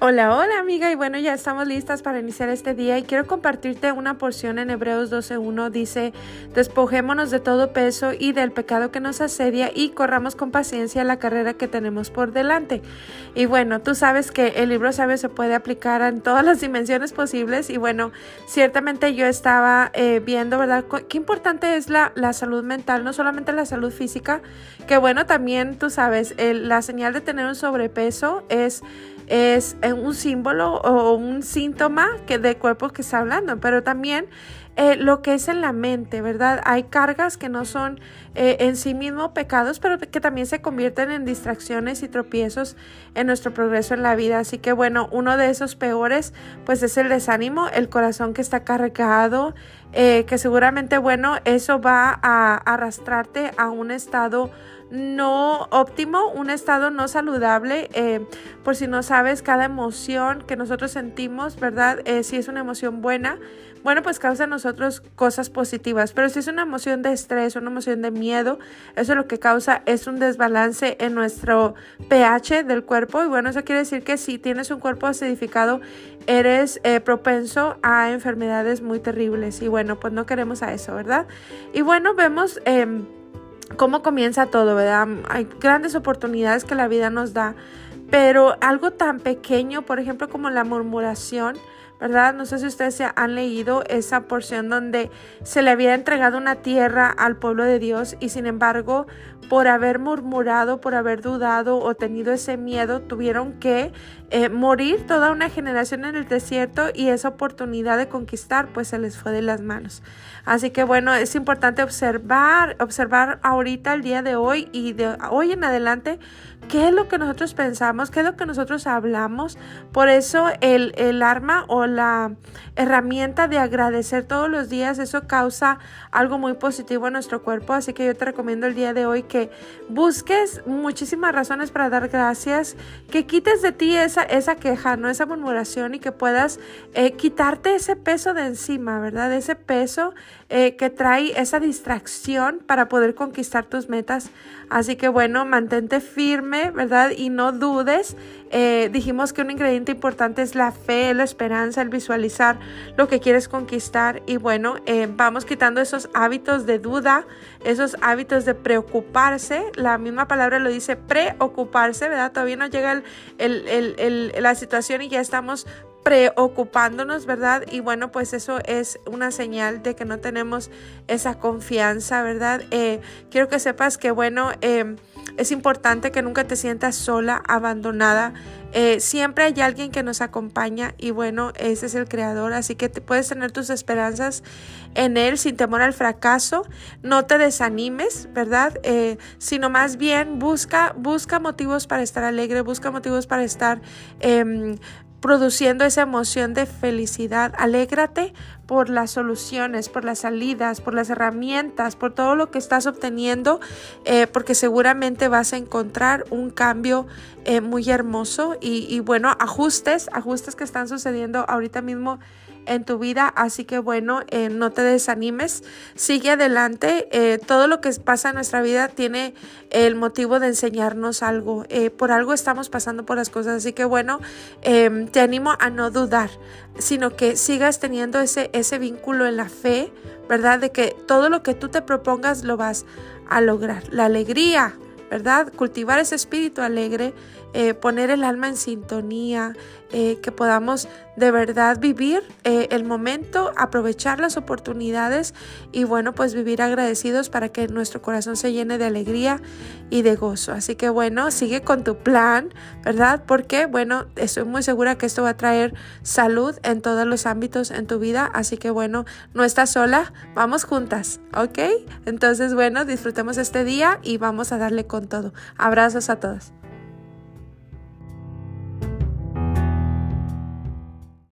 Hola, hola amiga y bueno, ya estamos listas para iniciar este día y quiero compartirte una porción en Hebreos 12.1. Dice, despojémonos de todo peso y del pecado que nos asedia y corramos con paciencia la carrera que tenemos por delante. Y bueno, tú sabes que el libro sabio se puede aplicar en todas las dimensiones posibles y bueno, ciertamente yo estaba eh, viendo, ¿verdad? Qué importante es la, la, salud mental, no solamente la salud física, que bueno, también tú sabes, la señal de tener un sobrepeso es es un símbolo o un síntoma que de cuerpo que está hablando, pero también eh, lo que es en la mente, ¿verdad? Hay cargas que no son eh, en sí mismo pecados, pero que también se convierten en distracciones y tropiezos en nuestro progreso en la vida. Así que bueno, uno de esos peores, pues es el desánimo, el corazón que está cargado, eh, que seguramente, bueno, eso va a arrastrarte a un estado no óptimo, un estado no saludable. Eh, por si no sabes, cada emoción que nosotros sentimos, ¿verdad? Eh, si es una emoción buena, bueno, pues causa a nosotros cosas positivas. Pero si es una emoción de estrés, una emoción de miedo, eso lo que causa es un desbalance en nuestro pH del cuerpo. Y bueno, eso quiere decir que si tienes un cuerpo acidificado, eres eh, propenso a enfermedades muy terribles. Y bueno, pues no queremos a eso, ¿verdad? Y bueno, vemos... Em, cómo comienza todo, ¿verdad? Hay grandes oportunidades que la vida nos da, pero algo tan pequeño, por ejemplo, como la murmuración, ¿verdad? No sé si ustedes han leído esa porción donde se le había entregado una tierra al pueblo de Dios y sin embargo, por haber murmurado, por haber dudado o tenido ese miedo, tuvieron que eh, morir toda una generación en el desierto y esa oportunidad de conquistar pues se les fue de las manos. Así que bueno, es importante observar, observar ahorita el día de hoy y de hoy en adelante qué es lo que nosotros pensamos, qué es lo que nosotros hablamos. Por eso el, el arma o la herramienta de agradecer todos los días, eso causa algo muy positivo en nuestro cuerpo. Así que yo te recomiendo el día de hoy que busques muchísimas razones para dar gracias, que quites de ti esa, esa queja, no esa murmuración y que puedas eh, quitarte ese peso de encima, ¿verdad? Ese peso eh, que trae esa distracción para poder conquistar tus metas. Así que bueno, mantente firme, ¿verdad? Y no dudes. Eh, dijimos que un ingrediente importante es la fe, la esperanza, el visualizar lo que quieres conquistar. Y bueno, eh, vamos quitando esos hábitos de duda, esos hábitos de preocuparse. La misma palabra lo dice preocuparse, ¿verdad? Todavía no llega la situación y ya estamos preocupándonos, ¿verdad? Y bueno, pues eso es una señal de que no tenemos esa confianza, ¿verdad? Eh, quiero que sepas que, bueno, em, es importante que nunca te sientas sola, abandonada. Eh, siempre hay alguien que nos acompaña y bueno, ese es el creador, así que puedes tener tus esperanzas en él sin temor al fracaso. No te desanimes, ¿verdad? Eh, sino más bien busca, busca motivos para estar alegre, busca motivos para estar em, produciendo esa emoción de felicidad. Alégrate por las soluciones, por las salidas, por las herramientas, por todo lo que estás obteniendo, eh, porque seguramente vas a encontrar un cambio eh, muy hermoso y, bueno, ajustes, ajustes que están sucediendo ahorita mismo en tu vida. Así que bueno, eh, no te desanimes, sigue adelante. Todo lo que pasa en nuestra vida tiene el motivo de enseñarnos algo. Por algo estamos pasando por las cosas. Así que bueno, em, te animo a no dudar, sino que sigas teniendo ese, ese vínculo en la fe, ¿verdad? De que todo lo que tú te propongas lo vas a lograr. La alegría, ¿verdad? Cultivar ese espíritu alegre, eh, poner el alma en sintonía, eh, que podamos de verdad vivir eh, el momento, aprovechar las oportunidades y bueno, pues vivir agradecidos para que nuestro corazón se llene de alegría y de gozo. Así que bueno, sigue con tu plan, ¿verdad? Porque bueno, estoy muy segura que esto va a traer salud en todos los ámbitos en tu vida. Así que bueno, no estás sola, vamos juntas, ¿ok? Entonces bueno, disfrutemos este día y vamos a darle con todo. Abrazos a todos.